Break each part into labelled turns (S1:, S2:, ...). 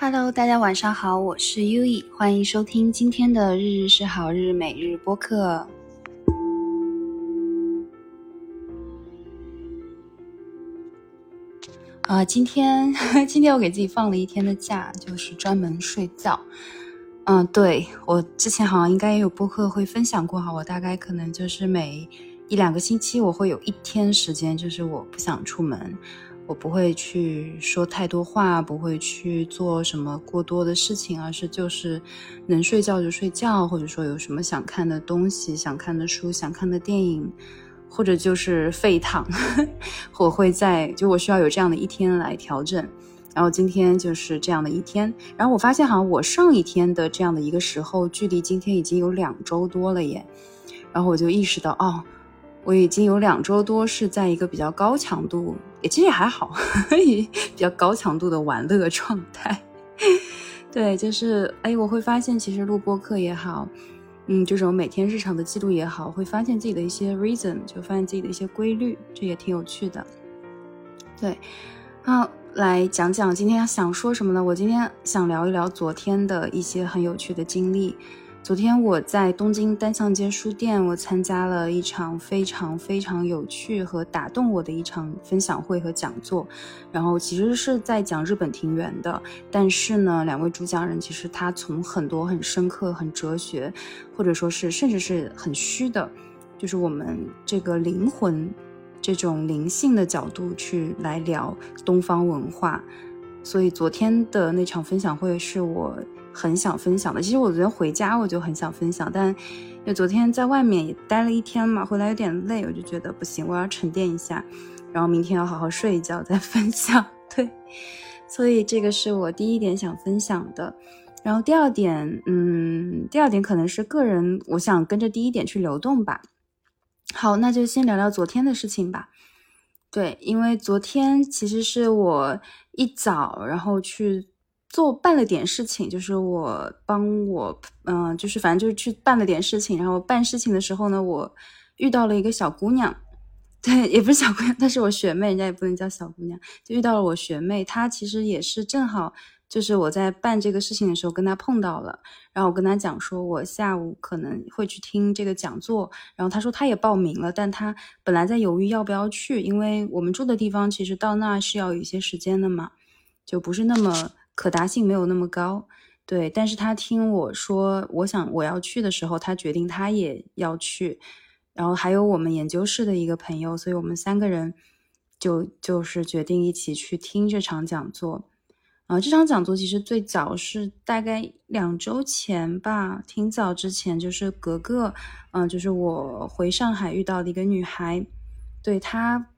S1: Hello，大家晚上好，我是 U E，欢迎收听今天的日日是好日每日播客。啊，今天 今天我给自己放了一天的假，就是专门睡觉。嗯，对我之前好像应该也有播客会分享过哈，我大概可能就是每一两个星期我会有一天时间，就是我不想出门。我不会去说太多话，不会去做什么过多的事情，而是就是能睡觉就睡觉，或者说有什么想看的东西、想看的书、想看的电影，或者就是废躺，我会在就我需要有这样的一天来调整。然后今天就是这样的一天，然后我发现好像我上一天的这样的一个时候，距离今天已经有两周多了耶。然后我就意识到，哦。我已经有两周多是在一个比较高强度，也其实也还好，比较高强度的玩乐状态。对，就是哎，我会发现其实录播课也好，嗯，这种每天日常的记录也好，会发现自己的一些 reason，就发现自己的一些规律，这也挺有趣的。对，好，来讲讲今天想说什么呢？我今天想聊一聊昨天的一些很有趣的经历。昨天我在东京单向街书店，我参加了一场非常非常有趣和打动我的一场分享会和讲座。然后其实是在讲日本庭园的，但是呢，两位主讲人其实他从很多很深刻、很哲学，或者说是甚至是很虚的，就是我们这个灵魂这种灵性的角度去来聊东方文化。所以昨天的那场分享会是我。很想分享的，其实我昨天回家我就很想分享，但因为昨天在外面也待了一天嘛，回来有点累，我就觉得不行，我要沉淀一下，然后明天要好好睡一觉再分享。对，所以这个是我第一点想分享的。然后第二点，嗯，第二点可能是个人，我想跟着第一点去流动吧。好，那就先聊聊昨天的事情吧。对，因为昨天其实是我一早然后去。做办了点事情，就是我帮我，嗯，就是反正就是去办了点事情。然后办事情的时候呢，我遇到了一个小姑娘，对，也不是小姑娘，她是我学妹，人家也不能叫小姑娘，就遇到了我学妹。她其实也是正好，就是我在办这个事情的时候跟她碰到了。然后我跟她讲说，我下午可能会去听这个讲座。然后她说她也报名了，但她本来在犹豫要不要去，因为我们住的地方其实到那是要有一些时间的嘛，就不是那么。可达性没有那么高，对。但是他听我说，我想我要去的时候，他决定他也要去。然后还有我们研究室的一个朋友，所以我们三个人就就是决定一起去听这场讲座。啊，这场讲座其实最早是大概两周前吧，挺早之前，就是格格，嗯，就是我回上海遇到的一个女孩，对她，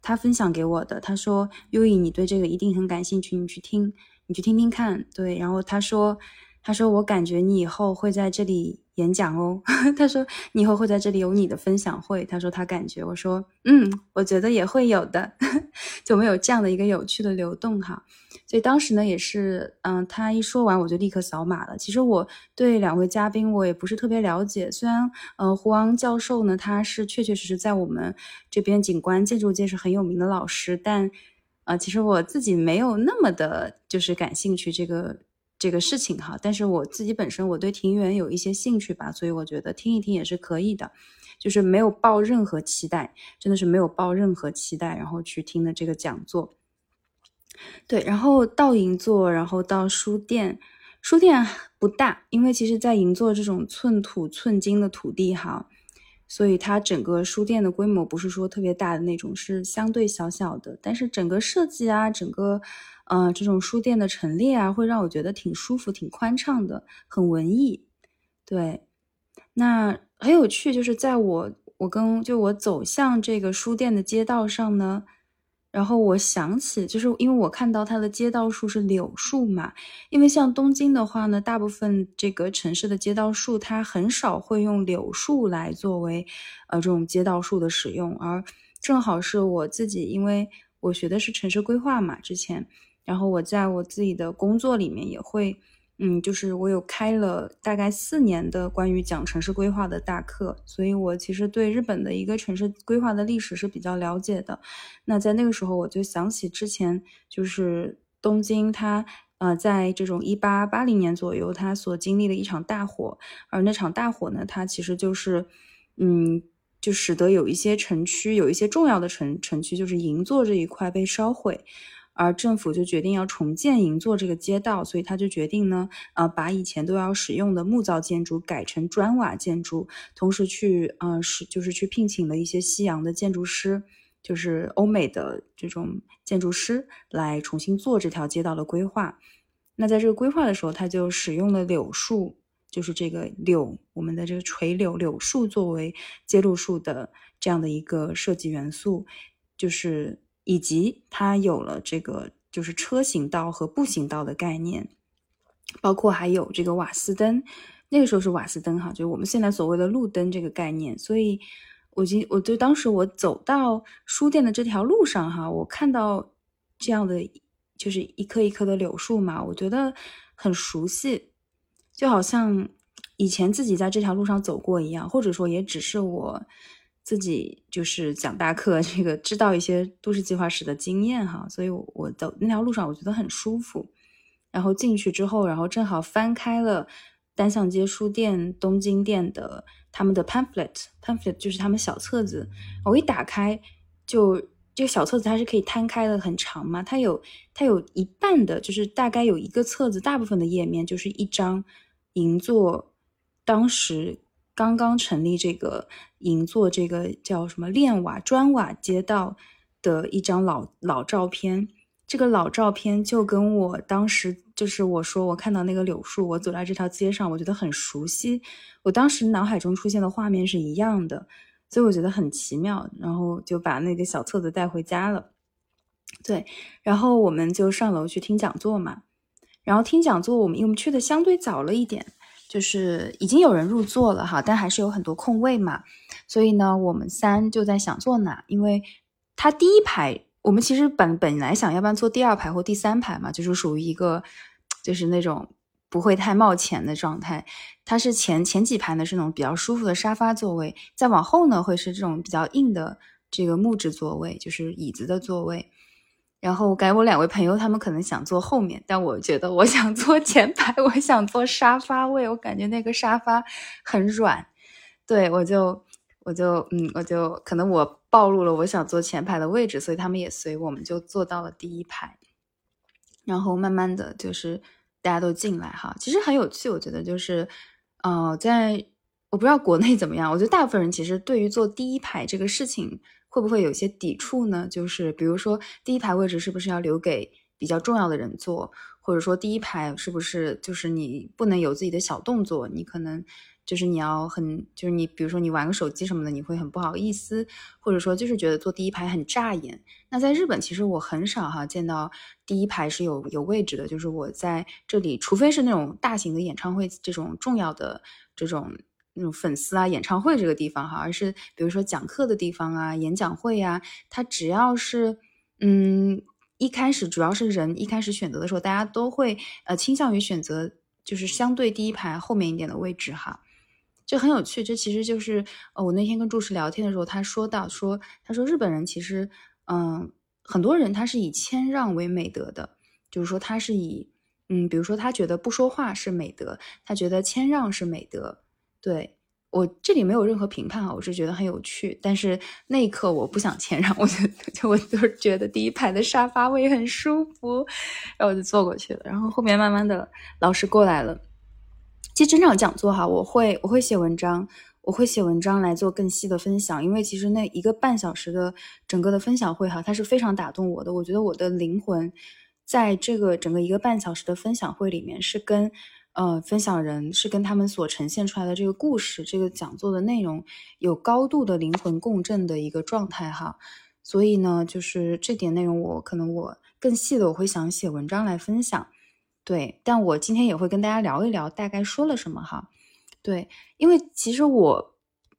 S1: 她分享给我的。她说：“优颖，你对这个一定很感兴趣，你去听。”你去听听看，对。然后他说，他说我感觉你以后会在这里演讲哦。他说你以后会在这里有你的分享会。他说他感觉，我说嗯，我觉得也会有的，就没有这样的一个有趣的流动哈。所以当时呢，也是嗯，他一说完我就立刻扫码了。其实我对两位嘉宾我也不是特别了解，虽然呃胡昂教授呢他是确确实实在我们这边景观建筑界是很有名的老师，但。啊，其实我自己没有那么的，就是感兴趣这个这个事情哈。但是我自己本身我对庭园有一些兴趣吧，所以我觉得听一听也是可以的，就是没有抱任何期待，真的是没有抱任何期待，然后去听的这个讲座。对，然后到银座，然后到书店，书店不大，因为其实，在银座这种寸土寸金的土地哈。所以它整个书店的规模不是说特别大的那种，是相对小小的。但是整个设计啊，整个，呃，这种书店的陈列啊，会让我觉得挺舒服、挺宽敞的，很文艺。对，那很有趣，就是在我我跟就我走向这个书店的街道上呢。然后我想起，就是因为我看到它的街道树是柳树嘛，因为像东京的话呢，大部分这个城市的街道树它很少会用柳树来作为，呃，这种街道树的使用，而正好是我自己，因为我学的是城市规划嘛，之前，然后我在我自己的工作里面也会。嗯，就是我有开了大概四年的关于讲城市规划的大课，所以我其实对日本的一个城市规划的历史是比较了解的。那在那个时候，我就想起之前就是东京，它呃，在这种一八八零年左右，他所经历的一场大火，而那场大火呢，它其实就是，嗯，就使得有一些城区，有一些重要的城城区，就是银座这一块被烧毁。而政府就决定要重建银座这个街道，所以他就决定呢，呃，把以前都要使用的木造建筑改成砖瓦建筑，同时去，呃，是就是去聘请了一些西洋的建筑师，就是欧美的这种建筑师来重新做这条街道的规划。那在这个规划的时候，他就使用了柳树，就是这个柳，我们的这个垂柳柳树作为街路树的这样的一个设计元素，就是。以及它有了这个就是车行道和步行道的概念，包括还有这个瓦斯灯，那个时候是瓦斯灯哈，就是我们现在所谓的路灯这个概念。所以，我今我就当时我走到书店的这条路上哈，我看到这样的就是一棵一棵的柳树嘛，我觉得很熟悉，就好像以前自己在这条路上走过一样，或者说也只是我。自己就是讲大课，这个知道一些都市计划史的经验哈，所以我走那条路上我觉得很舒服。然后进去之后，然后正好翻开了单向街书店东京店的他们的 pamphlet，pamphlet 就是他们小册子。我一打开，就这个小册子它是可以摊开的，很长嘛，它有它有一半的，就是大概有一个册子，大部分的页面就是一张银座当时。刚刚成立这个银座，这个叫什么炼瓦砖瓦街道的一张老老照片。这个老照片就跟我当时就是我说我看到那个柳树，我走在这条街上，我觉得很熟悉。我当时脑海中出现的画面是一样的，所以我觉得很奇妙。然后就把那个小册子带回家了。对，然后我们就上楼去听讲座嘛。然后听讲座，我们因为我们去的相对早了一点。就是已经有人入座了哈，但还是有很多空位嘛，所以呢，我们三就在想坐哪，因为他第一排，我们其实本本来想要不然坐第二排或第三排嘛，就是属于一个就是那种不会太冒前的状态。它是前前几排呢是那种比较舒服的沙发座位，再往后呢会是这种比较硬的这个木质座位，就是椅子的座位。然后我感觉我两位朋友他们可能想坐后面，但我觉得我想坐前排，我想坐沙发位，我感觉那个沙发很软，对我就我就嗯我就可能我暴露了我想坐前排的位置，所以他们也随我们就坐到了第一排，然后慢慢的就是大家都进来哈，其实很有趣，我觉得就是呃在我不知道国内怎么样，我觉得大部分人其实对于坐第一排这个事情。会不会有些抵触呢？就是比如说，第一排位置是不是要留给比较重要的人坐，或者说第一排是不是就是你不能有自己的小动作？你可能就是你要很就是你比如说你玩个手机什么的，你会很不好意思，或者说就是觉得坐第一排很扎眼。那在日本，其实我很少哈见到第一排是有有位置的，就是我在这里，除非是那种大型的演唱会这种重要的这种。那种粉丝啊，演唱会这个地方哈，而是比如说讲课的地方啊，演讲会呀，它只要是嗯，一开始主要是人一开始选择的时候，大家都会呃倾向于选择就是相对第一排后面一点的位置哈，就很有趣。这其实就是呃，我那天跟注释聊天的时候，他说到说，他说日本人其实嗯，很多人他是以谦让为美德的，就是说他是以嗯，比如说他觉得不说话是美德，他觉得谦让是美德。对我这里没有任何评判啊，我是觉得很有趣。但是那一刻我不想谦让，我就就我就是觉得第一排的沙发位很舒服，然后我就坐过去了。然后后面慢慢的老师过来了。其实整场讲座哈，我会我会写文章，我会写文章来做更细的分享。因为其实那一个半小时的整个的分享会哈，它是非常打动我的。我觉得我的灵魂在这个整个一个半小时的分享会里面是跟。呃，分享人是跟他们所呈现出来的这个故事、这个讲座的内容有高度的灵魂共振的一个状态哈，所以呢，就是这点内容我可能我更细的我会想写文章来分享，对，但我今天也会跟大家聊一聊大概说了什么哈，对，因为其实我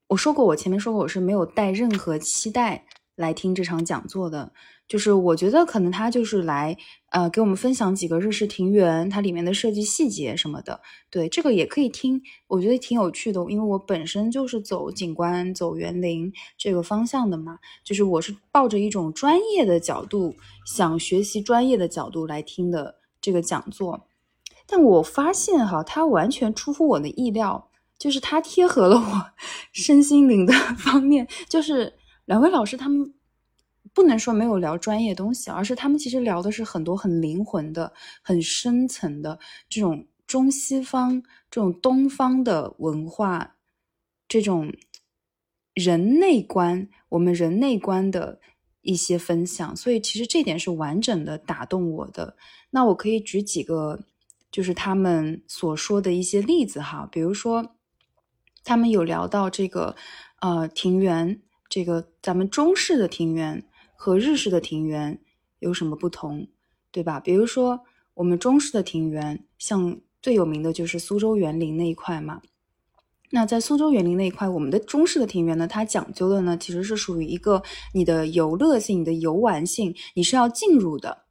S1: 我说过，我前面说过我是没有带任何期待来听这场讲座的。就是我觉得可能他就是来，呃，给我们分享几个日式庭园它里面的设计细节什么的。对，这个也可以听，我觉得挺有趣的，因为我本身就是走景观、走园林这个方向的嘛。就是我是抱着一种专业的角度，想学习专业的角度来听的。这个讲座，但我发现哈，它完全出乎我的意料，就是它贴合了我 身心灵的方面。就是两位老师他们不能说没有聊专业东西，而是他们其实聊的是很多很灵魂的、很深层的这种中西方、这种东方的文化，这种人内观，我们人内观的。一些分享，所以其实这点是完整的打动我的。那我可以举几个，就是他们所说的一些例子哈，比如说他们有聊到这个呃庭园，这个咱们中式的庭园和日式的庭园有什么不同，对吧？比如说我们中式的庭园，像最有名的就是苏州园林那一块嘛。那在苏州园林那一块，我们的中式的庭园呢，它讲究的呢，其实是属于一个你的游乐性、你的游玩性，你是要进入的，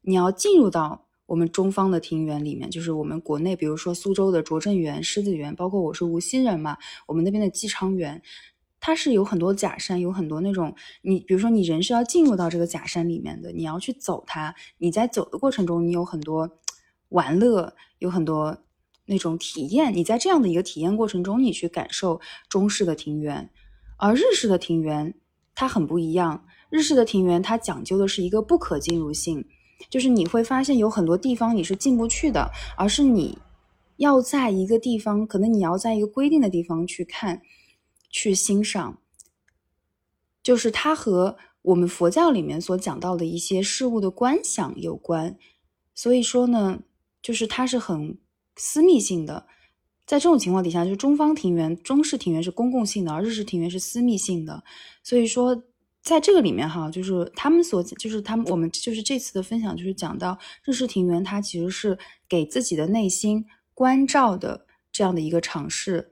S1: 你要进入到我们中方的庭园里面，就是我们国内，比如说苏州的拙政园、狮子园，包括我是无锡人嘛，我们那边的寄昌园，它是有很多假山，有很多那种，你比如说你人是要进入到这个假山里面的，你要去走它，你在走的过程中，你有很多玩乐，有很多。那种体验，你在这样的一个体验过程中，你去感受中式的庭园，而日式的庭园它很不一样。日式的庭园它讲究的是一个不可进入性，就是你会发现有很多地方你是进不去的，而是你要在一个地方，可能你要在一个规定的地方去看、去欣赏，就是它和我们佛教里面所讲到的一些事物的观想有关。所以说呢，就是它是很。私密性的，在这种情况底下，就是中方庭园、中式庭园是公共性的，而日式庭园是私密性的。所以说，在这个里面哈，就是他们所，就是他们我们就是这次的分享，就是讲到日式庭园，它其实是给自己的内心关照的这样的一个尝试，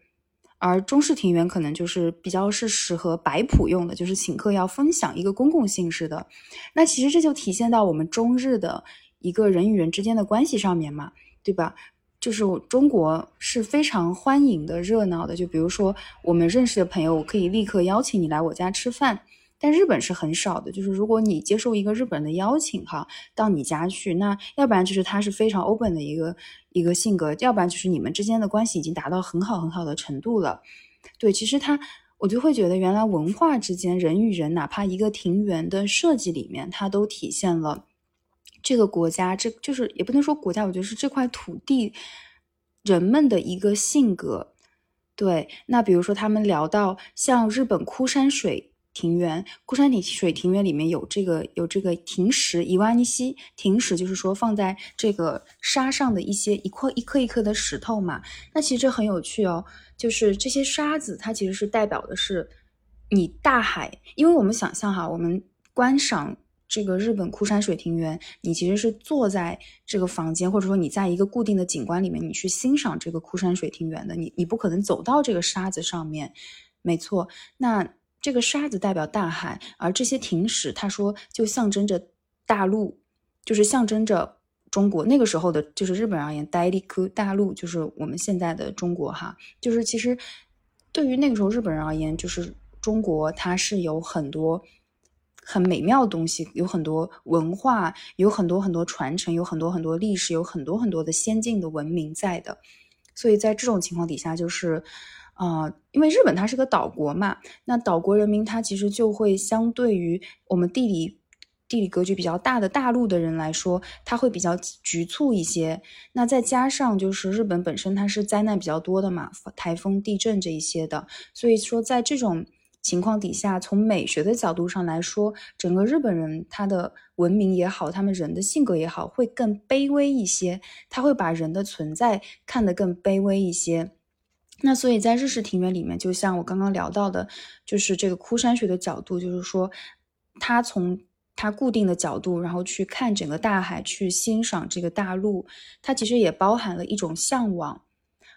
S1: 而中式庭园可能就是比较是适合摆谱用的，就是请客要分享一个公共性质的。那其实这就体现到我们中日的一个人与人之间的关系上面嘛，对吧？就是中国是非常欢迎的、热闹的。就比如说，我们认识的朋友，我可以立刻邀请你来我家吃饭。但日本是很少的。就是如果你接受一个日本人的邀请，哈，到你家去，那要不然就是他是非常 open 的一个一个性格，要不然就是你们之间的关系已经达到很好很好的程度了。对，其实他我就会觉得，原来文化之间，人与人，哪怕一个庭园的设计里面，它都体现了。这个国家，这就是也不能说国家，我觉得是这块土地人们的一个性格。对，那比如说他们聊到像日本枯山水庭园，枯山水庭园里面有这个有这个庭石，伊万尼西庭石，就是说放在这个沙上的一些一块一颗一颗的石头嘛。那其实这很有趣哦，就是这些沙子，它其实是代表的是你大海，因为我们想象哈，我们观赏。这个日本枯山水庭园，你其实是坐在这个房间，或者说你在一个固定的景观里面，你去欣赏这个枯山水庭园的。你你不可能走到这个沙子上面，没错。那这个沙子代表大海，而这些亭石，他说就象征着大陆，就是象征着中国。那个时候的，就是日本而言，大陆大陆就是我们现在的中国哈。就是其实对于那个时候日本人而言，就是中国它是有很多。很美妙的东西，有很多文化，有很多很多传承，有很多很多历史，有很多很多的先进的文明在的。所以在这种情况底下，就是，呃，因为日本它是个岛国嘛，那岛国人民他其实就会相对于我们地理地理格局比较大的大陆的人来说，他会比较局促一些。那再加上就是日本本身它是灾难比较多的嘛，台风、地震这一些的，所以说在这种。情况底下，从美学的角度上来说，整个日本人他的文明也好，他们人的性格也好，会更卑微一些。他会把人的存在看得更卑微一些。那所以在日式庭园里面，就像我刚刚聊到的，就是这个枯山水的角度，就是说，它从它固定的角度，然后去看整个大海，去欣赏这个大陆，它其实也包含了一种向往。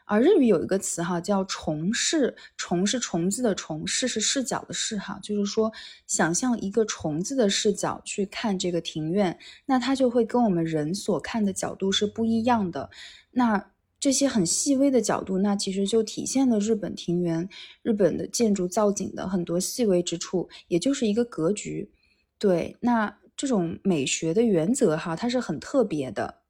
S1: 而日语有一个词哈，叫“虫视”，“虫”是虫子的“虫”，“视”是视角的“视”哈，就是说想象一个虫子的视角去看这个庭院，那它就会跟我们人所看的角度是不一样的。那这些很细微的角度，那其实就体现了日本庭园、日本的建筑造景的很多细微之处，也就是一个格局。对，那这种美学的原则哈，它是很特别的。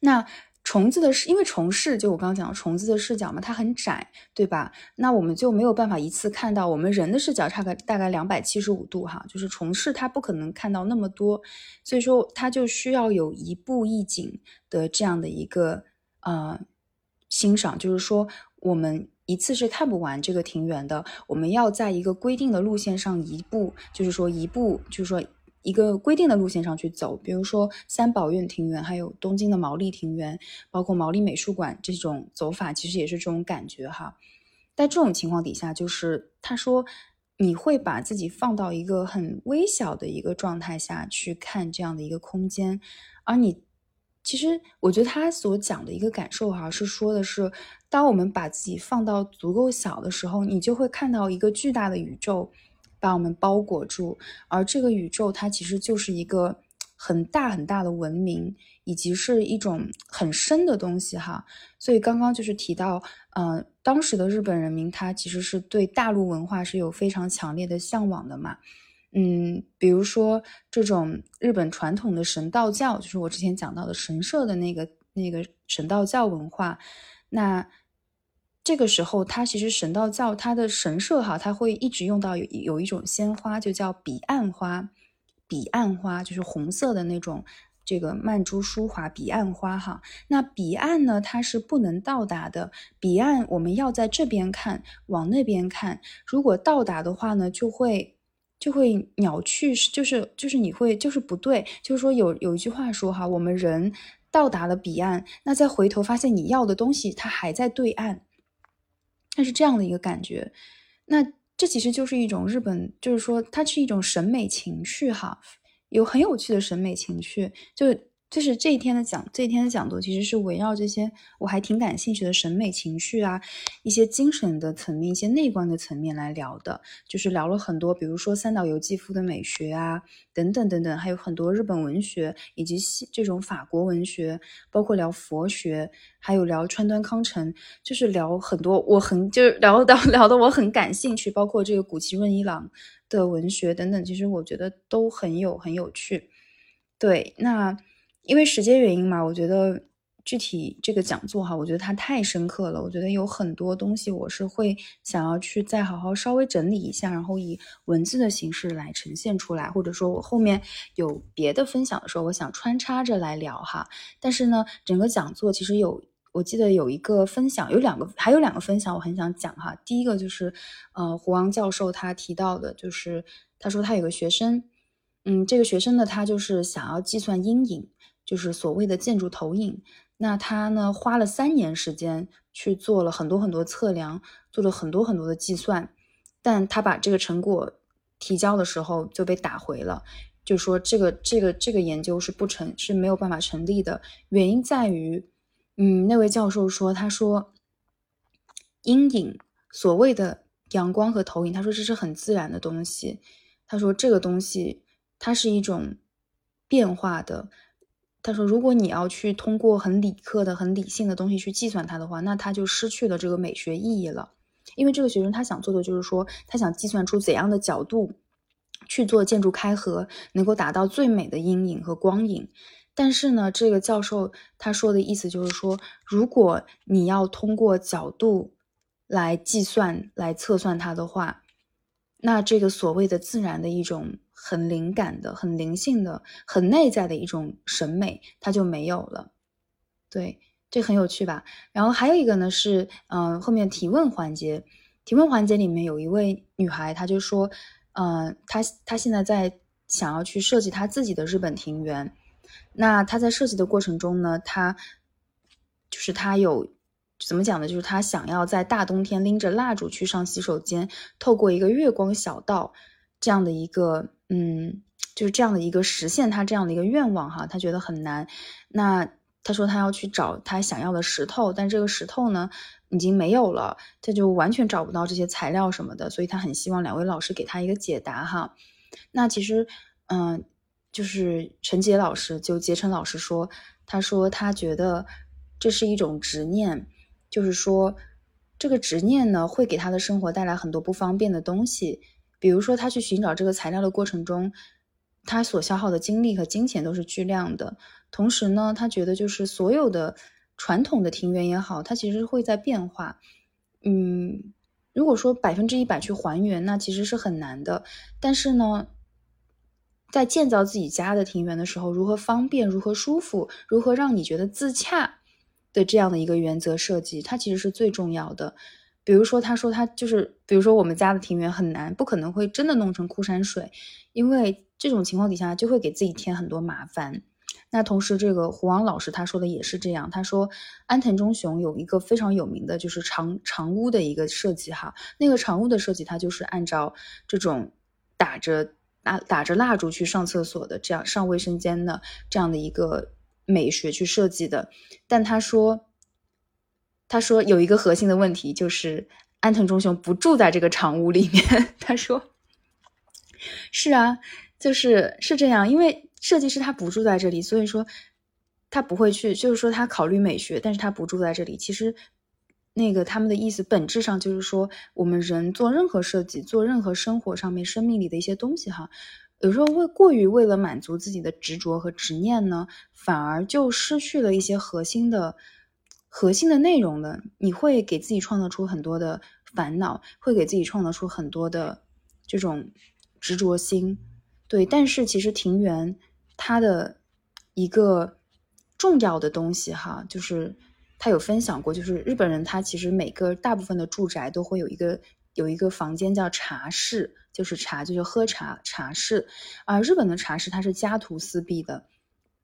S1: 那虫子的视，因为虫视就我刚刚讲虫子的视角嘛，它很窄，对吧？那我们就没有办法一次看到我们人的视角差个大概两百七十五度哈，就是虫视它不可能看到那么多，所以说它就需要有一步一景的这样的一个呃欣赏，就是说我们一次是看不完这个庭园的，我们要在一个规定的路线上一步，就是说一步，就是说。一个规定的路线上去走，比如说三宝院庭园，还有东京的毛利庭园，包括毛利美术馆这种走法，其实也是这种感觉哈。在这种情况底下，就是他说你会把自己放到一个很微小的一个状态下去看这样的一个空间，而你其实我觉得他所讲的一个感受哈，是说的是，当我们把自己放到足够小的时候，你就会看到一个巨大的宇宙。把我们包裹住，而这个宇宙它其实就是一个很大很大的文明，以及是一种很深的东西哈。所以刚刚就是提到，呃，当时的日本人民他其实是对大陆文化是有非常强烈的向往的嘛。嗯，比如说这种日本传统的神道教，就是我之前讲到的神社的那个那个神道教文化，那。这个时候，它其实神道教它的神社哈，它会一直用到有有一种鲜花，就叫彼岸花。彼岸花就是红色的那种，这个曼珠舒华彼岸花哈。那彼岸呢，它是不能到达的。彼岸我们要在这边看，往那边看。如果到达的话呢，就会就会鸟去，就是就是你会就是不对。就是说有有一句话说哈，我们人到达了彼岸，那再回头发现你要的东西它还在对岸。它是这样的一个感觉，那这其实就是一种日本，就是说它是一种审美情趣哈，有很有趣的审美情趣，就。就是这一天的讲，这一天的讲座其实是围绕这些我还挺感兴趣的审美情绪啊，一些精神的层面、一些内观的层面来聊的。就是聊了很多，比如说三岛由纪夫的美学啊，等等等等，还有很多日本文学以及这种法国文学，包括聊佛学，还有聊川端康成，就是聊很多我很就是 聊到聊的我很感兴趣，包括这个古崎润一郎的文学等等，其实我觉得都很有很有趣。对，那。因为时间原因嘛，我觉得具体这个讲座哈，我觉得它太深刻了。我觉得有很多东西我是会想要去再好好稍微整理一下，然后以文字的形式来呈现出来，或者说我后面有别的分享的时候，我想穿插着来聊哈。但是呢，整个讲座其实有，我记得有一个分享，有两个，还有两个分享我很想讲哈。第一个就是，呃，胡王教授他提到的，就是他说他有个学生，嗯，这个学生呢，他就是想要计算阴影。就是所谓的建筑投影，那他呢花了三年时间去做了很多很多测量，做了很多很多的计算，但他把这个成果提交的时候就被打回了，就说这个这个这个研究是不成是没有办法成立的，原因在于，嗯，那位教授说，他说阴影所谓的阳光和投影，他说这是很自然的东西，他说这个东西它是一种变化的。他说：“如果你要去通过很理科的、很理性的东西去计算它的话，那它就失去了这个美学意义了。因为这个学生他想做的就是说，他想计算出怎样的角度去做建筑开合，能够达到最美的阴影和光影。但是呢，这个教授他说的意思就是说，如果你要通过角度来计算、来测算它的话，那这个所谓的自然的一种。”很灵感的、很灵性的、很内在的一种审美，它就没有了。对，这很有趣吧？然后还有一个呢是，嗯，后面提问环节，提问环节里面有一位女孩，她就说，嗯，她她现在在想要去设计她自己的日本庭园。那她在设计的过程中呢，她就是她有怎么讲呢？就是她想要在大冬天拎着蜡烛去上洗手间，透过一个月光小道这样的一个。嗯，就是这样的一个实现他这样的一个愿望哈，他觉得很难。那他说他要去找他想要的石头，但这个石头呢已经没有了，他就完全找不到这些材料什么的，所以他很希望两位老师给他一个解答哈。那其实，嗯，就是陈杰老师就杰成老师说，他说他觉得这是一种执念，就是说这个执念呢会给他的生活带来很多不方便的东西。比如说，他去寻找这个材料的过程中，他所消耗的精力和金钱都是巨量的。同时呢，他觉得就是所有的传统的庭园也好，它其实会在变化。嗯，如果说百分之一百去还原，那其实是很难的。但是呢，在建造自己家的庭园的时候，如何方便、如何舒服、如何让你觉得自洽的这样的一个原则设计，它其实是最重要的。比如说，他说他就是，比如说我们家的庭园很难，不可能会真的弄成枯山水，因为这种情况底下就会给自己添很多麻烦。那同时，这个胡王老师他说的也是这样，他说安藤忠雄有一个非常有名的就是长长屋的一个设计哈，那个长屋的设计，它就是按照这种打着打打着蜡烛去上厕所的这样上卫生间的这样的一个美学去设计的，但他说。他说有一个核心的问题，就是安藤忠雄不住在这个长屋里面。他说：“是啊，就是是这样，因为设计师他不住在这里，所以说他不会去，就是说他考虑美学，但是他不住在这里。其实那个他们的意思本质上就是说，我们人做任何设计，做任何生活上面生命里的一些东西，哈，有时候为过于为了满足自己的执着和执念呢，反而就失去了一些核心的。”核心的内容呢，你会给自己创造出很多的烦恼，会给自己创造出很多的这种执着心，对。但是其实庭园它的一个重要的东西哈，就是他有分享过，就是日本人他其实每个大部分的住宅都会有一个有一个房间叫茶室，就是茶就是喝茶茶室，而日本的茶室它是家徒四壁的，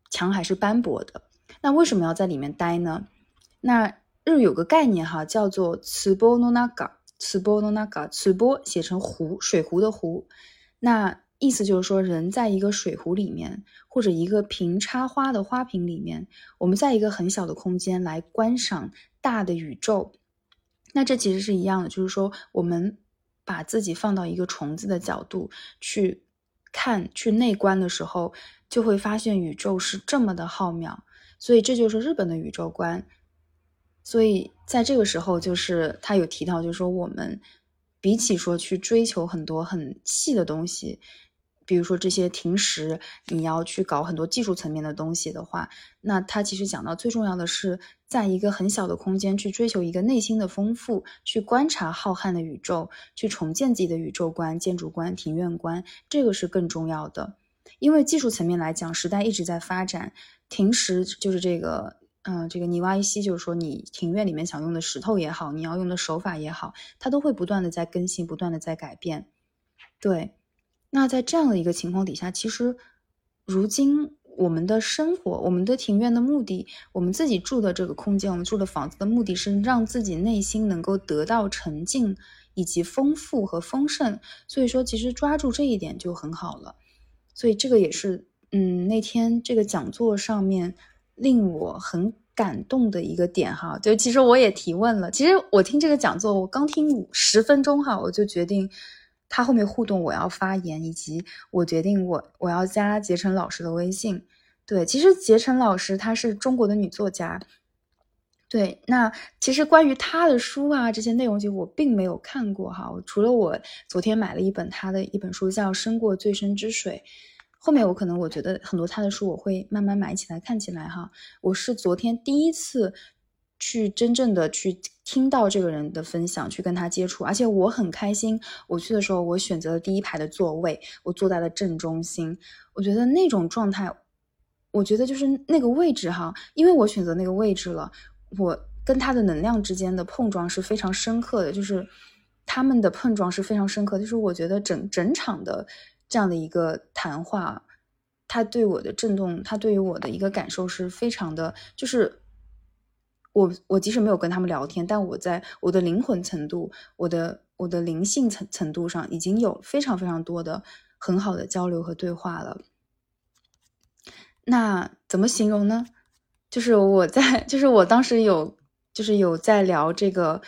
S1: 墙还是斑驳的，那为什么要在里面待呢？那日语有个概念哈，叫做“茨波诺那嘎”，茨波诺那嘎，茨波写成湖，水湖的湖。那意思就是说，人在一个水壶里面，或者一个瓶插花的花瓶里面，我们在一个很小的空间来观赏大的宇宙。那这其实是一样的，就是说，我们把自己放到一个虫子的角度去看、去内观的时候，就会发现宇宙是这么的浩渺。所以，这就是日本的宇宙观。所以在这个时候，就是他有提到，就是说我们比起说去追求很多很细的东西，比如说这些停时，你要去搞很多技术层面的东西的话，那他其实讲到最重要的是，在一个很小的空间去追求一个内心的丰富，去观察浩瀚的宇宙，去重建自己的宇宙观、建筑观、庭院观，这个是更重要的。因为技术层面来讲，时代一直在发展，停时就是这个。嗯，这个泥瓦一西就是说，你庭院里面想用的石头也好，你要用的手法也好，它都会不断的在更新，不断的在改变。对，那在这样的一个情况底下，其实如今我们的生活，我们的庭院的目的，我们自己住的这个空间，我们住的房子的目的是让自己内心能够得到沉静以及丰富和丰盛。所以说，其实抓住这一点就很好了。所以这个也是，嗯，那天这个讲座上面。令我很感动的一个点哈，就其实我也提问了。其实我听这个讲座，我刚听十分钟哈，我就决定他后面互动我要发言，以及我决定我我要加杰晨老师的微信。对，其实杰晨老师她是中国的女作家。对，那其实关于她的书啊这些内容，其实我并没有看过哈。除了我昨天买了一本她的一本书，叫《深过最深之水》。后面我可能我觉得很多他的书我会慢慢买起来看起来哈。我是昨天第一次去真正的去听到这个人的分享，去跟他接触，而且我很开心。我去的时候，我选择了第一排的座位，我坐在了正中心。我觉得那种状态，我觉得就是那个位置哈，因为我选择那个位置了，我跟他的能量之间的碰撞是非常深刻的，就是他们的碰撞是非常深刻，就是我觉得整整场的。这样的一个谈话，他对我的震动，他对于我的一个感受是非常的，就是我我即使没有跟他们聊天，但我在我的灵魂程度，我的我的灵性层程度上，已经有非常非常多的很好的交流和对话了。那怎么形容呢？就是我在，就是我当时有，就是有在聊这个，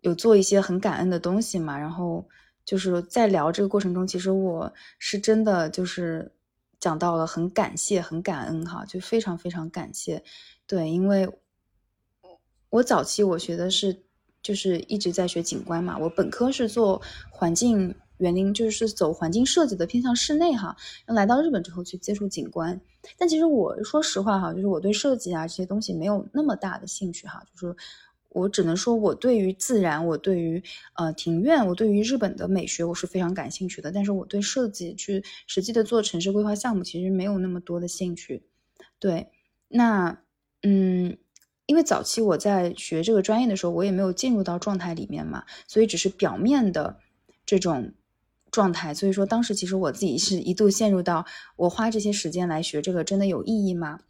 S1: 有做一些很感恩的东西嘛，然后。就是在聊这个过程中，其实我是真的就是讲到了很感谢、很感恩哈，就非常非常感谢。对，因为我早期我学的是就是一直在学景观嘛，我本科是做环境园林就是走环境设计的，偏向室内哈。来到日本之后去接触景观，但其实我说实话哈，就是我对设计啊这些东西没有那么大的兴趣哈，就是。我只能说，我对于自然，我对于呃庭院，我对于日本的美学，我是非常感兴趣的。但是我对设计去实际的做城市规划项目，其实没有那么多的兴趣。对，那嗯，因为早期我在学这个专业的时候，我也没有进入到状态里面嘛，所以只是表面的这种状态。所以说，当时其实我自己是一度陷入到，我花这些时间来学这个，真的有意义吗？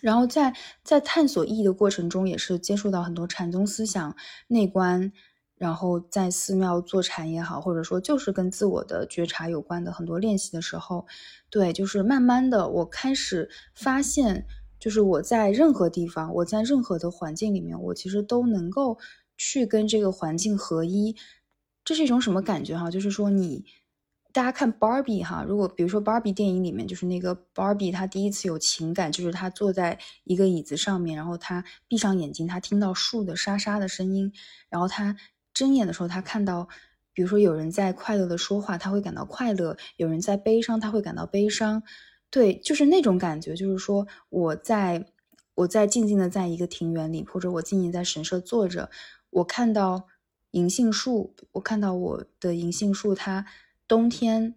S1: 然后在在探索意义的过程中，也是接触到很多禅宗思想、内观，然后在寺庙坐禅也好，或者说就是跟自我的觉察有关的很多练习的时候，对，就是慢慢的我开始发现，就是我在任何地方，我在任何的环境里面，我其实都能够去跟这个环境合一，这是一种什么感觉哈？就是说你。大家看 Barbie 哈，如果比如说 Barbie 电影里面，就是那个 Barbie，她第一次有情感，就是她坐在一个椅子上面，然后她闭上眼睛，她听到树的沙沙的声音，然后她睁眼的时候，她看到，比如说有人在快乐的说话，她会感到快乐；有人在悲伤，她会感到悲伤。对，就是那种感觉，就是说我在我在静静的在一个庭园里，或者我静静在神社坐着，我看到银杏树，我看到我的银杏树，它。冬天，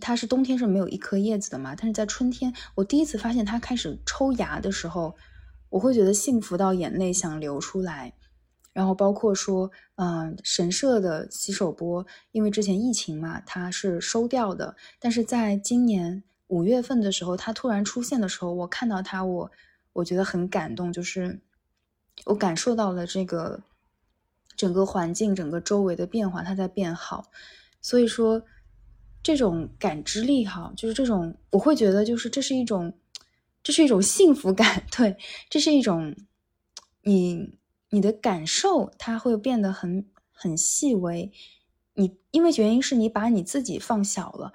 S1: 它是冬天是没有一颗叶子的嘛？但是在春天，我第一次发现它开始抽芽的时候，我会觉得幸福到眼泪想流出来。然后包括说，嗯，神社的洗手钵，因为之前疫情嘛，它是收掉的。但是在今年五月份的时候，它突然出现的时候，我看到它，我我觉得很感动，就是我感受到了这个整个环境、整个周围的变化，它在变好。所以说，这种感知力哈，就是这种，我会觉得就是这是一种，这是一种幸福感，对，这是一种，你你的感受它会变得很很细微，你因为原因是你把你自己放小了，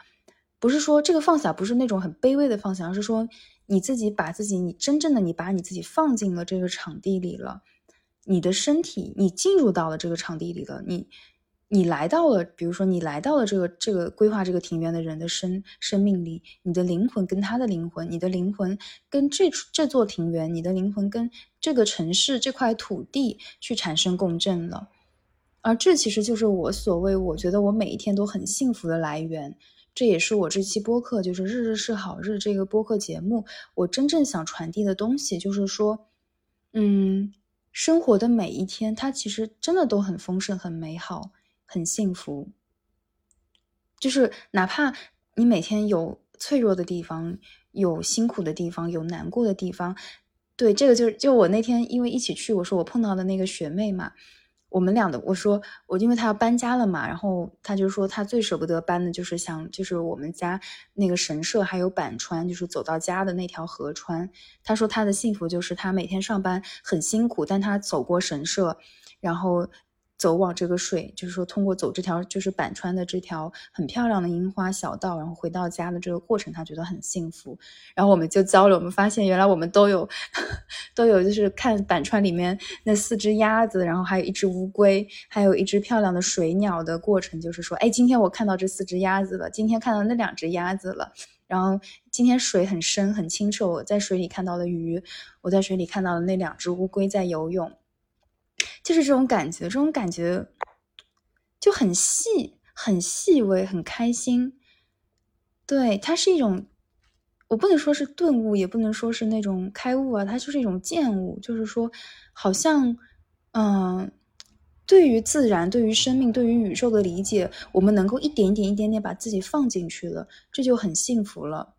S1: 不是说这个放小不是那种很卑微的放小，而是说你自己把自己，你真正的你把你自己放进了这个场地里了，你的身体你进入到了这个场地里了，你。你来到了，比如说你来到了这个这个规划这个庭院的人的生生命里，你的灵魂跟他的灵魂，你的灵魂跟这这座庭园，你的灵魂跟这个城市这块土地去产生共振了，而这其实就是我所谓，我觉得我每一天都很幸福的来源，这也是我这期播客就是日日是好日这个播客节目，我真正想传递的东西就是说，嗯，生活的每一天，它其实真的都很丰盛，很美好。很幸福，就是哪怕你每天有脆弱的地方，有辛苦的地方，有难过的地方，对这个就是就我那天因为一起去，我说我碰到的那个学妹嘛，我们俩的我说我因为她要搬家了嘛，然后她就说她最舍不得搬的就是想就是我们家那个神社还有板川，就是走到家的那条河川。她说她的幸福就是她每天上班很辛苦，但她走过神社，然后。走往这个水，就是说通过走这条就是板川的这条很漂亮的樱花小道，然后回到家的这个过程，他觉得很幸福。然后我们就交流，我们发现原来我们都有 都有，就是看板川里面那四只鸭子，然后还有一只乌龟，还有一只漂亮的水鸟的过程，就是说，哎，今天我看到这四只鸭子了，今天看到那两只鸭子了，然后今天水很深很清澈，我在水里看到了鱼，我在水里看到了那两只乌龟在游泳。就是这种感觉，这种感觉就很细、很细微、很开心。对，它是一种，我不能说是顿悟，也不能说是那种开悟啊，它就是一种见悟。就是说，好像，嗯，对于自然、对于生命、对于宇宙的理解，我们能够一点一点、一点点把自己放进去了，这就很幸福了。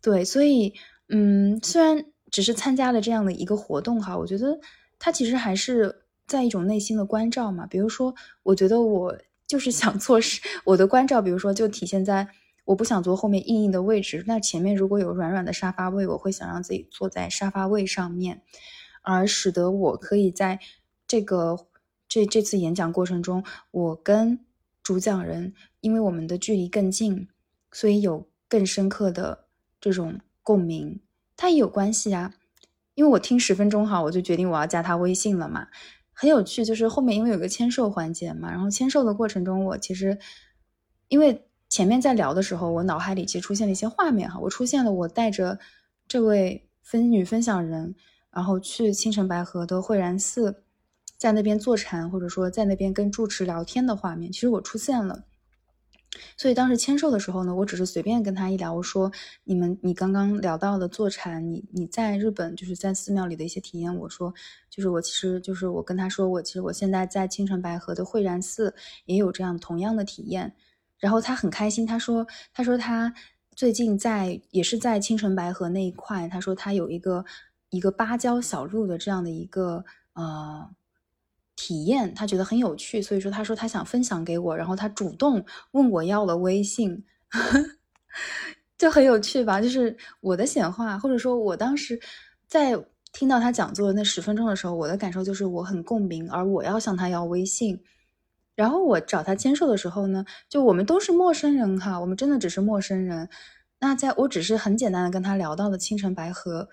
S1: 对，所以，嗯，虽然只是参加了这样的一个活动哈，我觉得它其实还是。在一种内心的关照嘛，比如说，我觉得我就是想做事，我的关照，比如说就体现在我不想坐后面硬硬的位置，那前面如果有软软的沙发位，我会想让自己坐在沙发位上面，而使得我可以在这个这这次演讲过程中，我跟主讲人，因为我们的距离更近，所以有更深刻的这种共鸣，它也有关系啊，因为我听十分钟哈，我就决定我要加他微信了嘛。很有趣，就是后面因为有个签售环节嘛，然后签售的过程中，我其实因为前面在聊的时候，我脑海里其实出现了一些画面哈，我出现了我带着这位分女分享人，然后去青城白河的慧然寺，在那边坐禅，或者说在那边跟住持聊天的画面，其实我出现了。所以当时签售的时候呢，我只是随便跟他一聊，我说你们你刚刚聊到的坐禅，你你在日本就是在寺庙里的一些体验，我说就是我其实就是我跟他说我其实我现在在青城白河的慧然寺也有这样同样的体验，然后他很开心，他说他说他最近在也是在青城白河那一块，他说他有一个一个芭蕉小路的这样的一个呃。体验他觉得很有趣，所以说他说他想分享给我，然后他主动问我要了微信，就很有趣吧？就是我的显化，或者说我当时在听到他讲座的那十分钟的时候，我的感受就是我很共鸣，而我要向他要微信。然后我找他签售的时候呢，就我们都是陌生人哈，我们真的只是陌生人。那在我只是很简单的跟他聊到了青城白河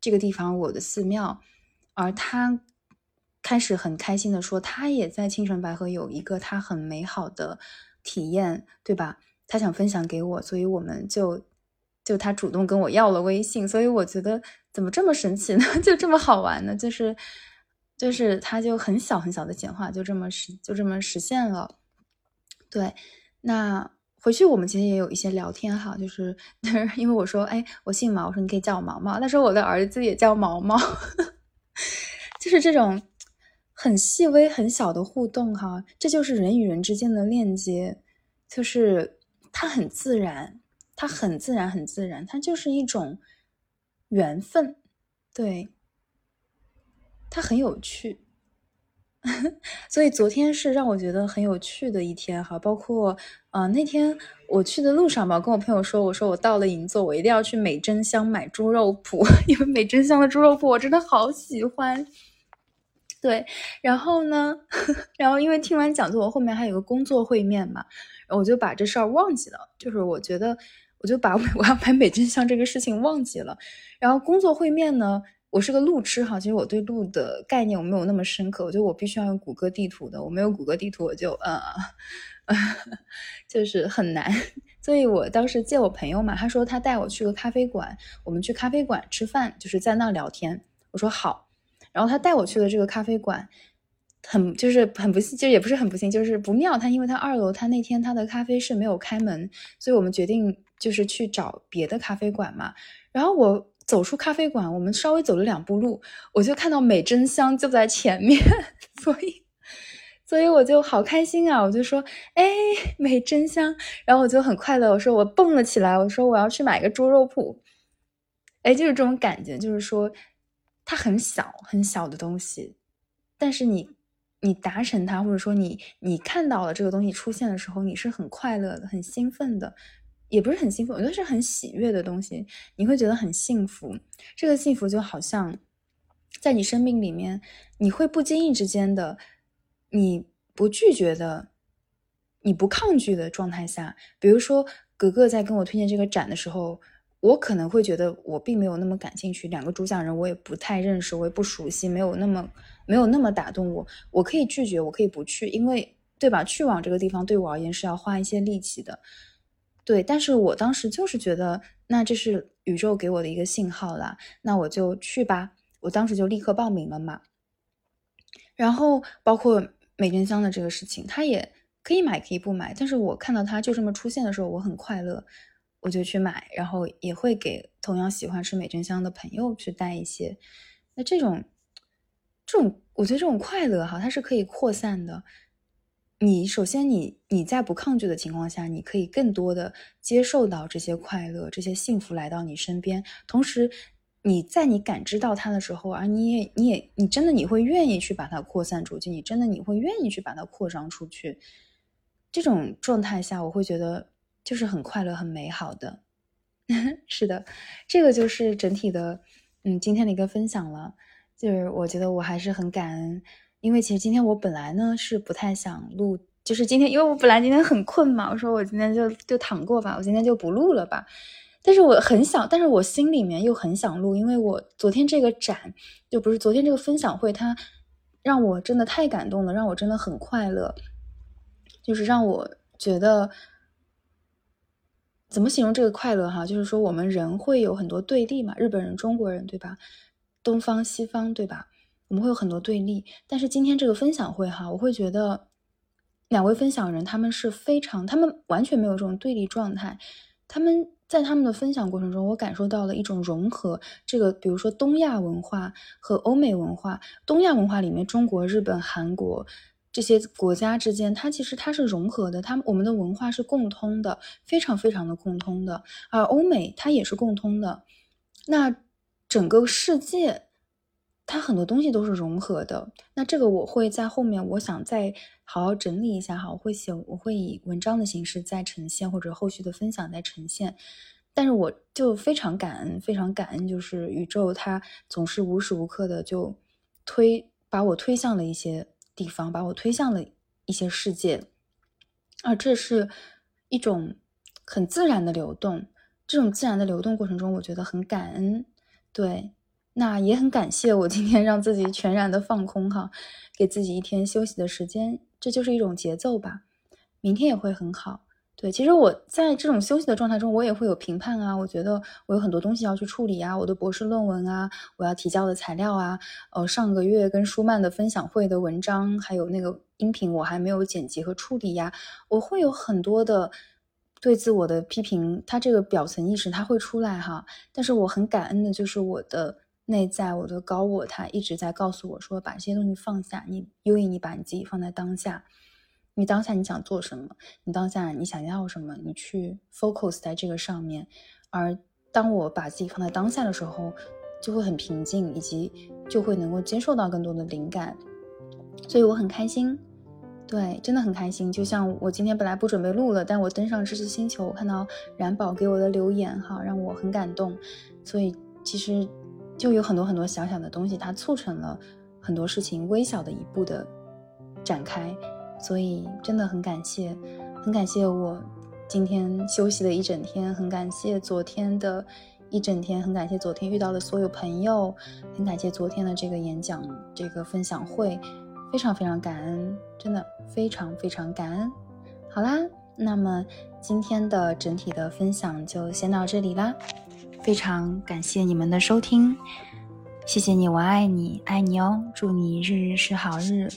S1: 这个地方，我的寺庙，而他。开始很开心的说，他也在青城白河有一个他很美好的体验，对吧？他想分享给我，所以我们就就他主动跟我要了微信，所以我觉得怎么这么神奇呢？就这么好玩呢？就是就是他就很小很小的简化，就这么实就这么实现了。对，那回去我们其实也有一些聊天哈，就是 因为我说，哎，我姓毛，我说你可以叫我毛毛，他说我的儿子也叫毛毛，就是这种。很细微、很小的互动，哈，这就是人与人之间的链接，就是它很自然，它很自然、很自然，它就是一种缘分，对，它很有趣，所以昨天是让我觉得很有趣的一天，哈，包括呃那天我去的路上吧，跟我朋友说，我说我到了银座，我一定要去美珍香买猪肉脯，因为美珍香的猪肉脯我真的好喜欢。对，然后呢，然后因为听完讲座，我后面还有个工作会面嘛，我就把这事儿忘记了。就是我觉得，我就把 我要买美珍香这个事情忘记了。然后工作会面呢，我是个路痴哈，其实我对路的概念我没有那么深刻。我觉得我必须要用谷歌地图的，我没有谷歌地图我就呃，就是很难。所以我当时借我朋友嘛，他说他带我去个咖啡馆，我们去咖啡馆吃饭，就是在那聊天。我说好。然后他带我去的这个咖啡馆，很就是很不幸，就也不是很不幸，就是不妙。他因为他二楼他那天他的咖啡室没有开门，所以我们决定就是去找别的咖啡馆嘛。然后我走出咖啡馆，我们稍微走了两步路，我就看到美珍香就在前面，所以所以我就好开心啊！我就说，哎，美珍香，然后我就很快乐，我说我蹦了起来，我说我要去买个猪肉脯，哎，就是这种感觉，就是说。它很小很小的东西，但是你你达成它，或者说你你看到了这个东西出现的时候，你是很快乐的，很兴奋的，也不是很兴奋，我觉得是很喜悦的东西，你会觉得很幸福。这个幸福就好像在你生命里面，你会不经意之间的，你不拒绝的，你不抗拒的状态下，比如说格格在跟我推荐这个展的时候。我可能会觉得我并没有那么感兴趣，两个主讲人我也不太认识，我也不熟悉，没有那么没有那么打动我。我可以拒绝，我可以不去，因为对吧？去往这个地方对我而言是要花一些力气的，对。但是我当时就是觉得，那这是宇宙给我的一个信号啦，那我就去吧。我当时就立刻报名了嘛。然后包括美珍香的这个事情，它也可以买，可以不买。但是我看到它就这么出现的时候，我很快乐。我就去买，然后也会给同样喜欢吃美珍香的朋友去带一些。那这种，这种，我觉得这种快乐哈，它是可以扩散的。你首先，你你在不抗拒的情况下，你可以更多的接受到这些快乐、这些幸福来到你身边。同时，你在你感知到它的时候，而你也你也你真的你会愿意去把它扩散出去，你真的你会愿意去把它扩张出去。这种状态下，我会觉得。就是很快乐、很美好的，是的，这个就是整体的，嗯，今天的一个分享了。就是我觉得我还是很感恩，因为其实今天我本来呢是不太想录，就是今天，因为我本来今天很困嘛，我说我今天就就躺过吧，我今天就不录了吧。但是我很想，但是我心里面又很想录，因为我昨天这个展，就不是昨天这个分享会，它让我真的太感动了，让我真的很快乐，就是让我。觉得怎么形容这个快乐哈？就是说我们人会有很多对立嘛，日本人、中国人对吧？东方、西方对吧？我们会有很多对立，但是今天这个分享会哈，我会觉得两位分享人他们是非常，他们完全没有这种对立状态，他们在他们的分享过程中，我感受到了一种融合。这个比如说东亚文化和欧美文化，东亚文化里面，中国、日本、韩国这些国家之间，它其实它是融合的，它我们的文化是共通的，非常非常的共通的。而欧美它也是共通的，那整个世界。它很多东西都是融合的，那这个我会在后面，我想再好好整理一下哈，我会写，我会以文章的形式再呈现，或者后续的分享再呈现。但是我就非常感恩，非常感恩，就是宇宙它总是无时无刻的就推把我推向了一些地方，把我推向了一些世界，而这是一种很自然的流动。这种自然的流动过程中，我觉得很感恩，对。那也很感谢我今天让自己全然的放空哈，给自己一天休息的时间，这就是一种节奏吧。明天也会很好。对，其实我在这种休息的状态中，我也会有评判啊。我觉得我有很多东西要去处理啊，我的博士论文啊，我要提交的材料啊，呃，上个月跟舒曼的分享会的文章，还有那个音频我还没有剪辑和处理呀，我会有很多的对自我的批评，它这个表层意识它会出来哈。但是我很感恩的就是我的。内在我的高我，他一直在告诉我说：“把这些东西放下，你优以你把你自己放在当下，你当下你想做什么，你当下你想要什么，你去 focus 在这个上面。而当我把自己放在当下的时候，就会很平静，以及就会能够接受到更多的灵感。所以我很开心，对，真的很开心。就像我今天本来不准备录了，但我登上知识星球，我看到冉宝给我的留言，哈，让我很感动。所以其实。就有很多很多小小的东西，它促成了很多事情微小的一步的展开，所以真的很感谢，很感谢我今天休息了一整天，很感谢昨天的一整天，很感谢昨天遇到的所有朋友，很感谢昨天的这个演讲这个分享会，非常非常感恩，真的非常非常感恩。好啦，那么今天的整体的分享就先到这里啦。非常感谢你们的收听，谢谢你，我爱你，爱你哦！祝你日日是好日。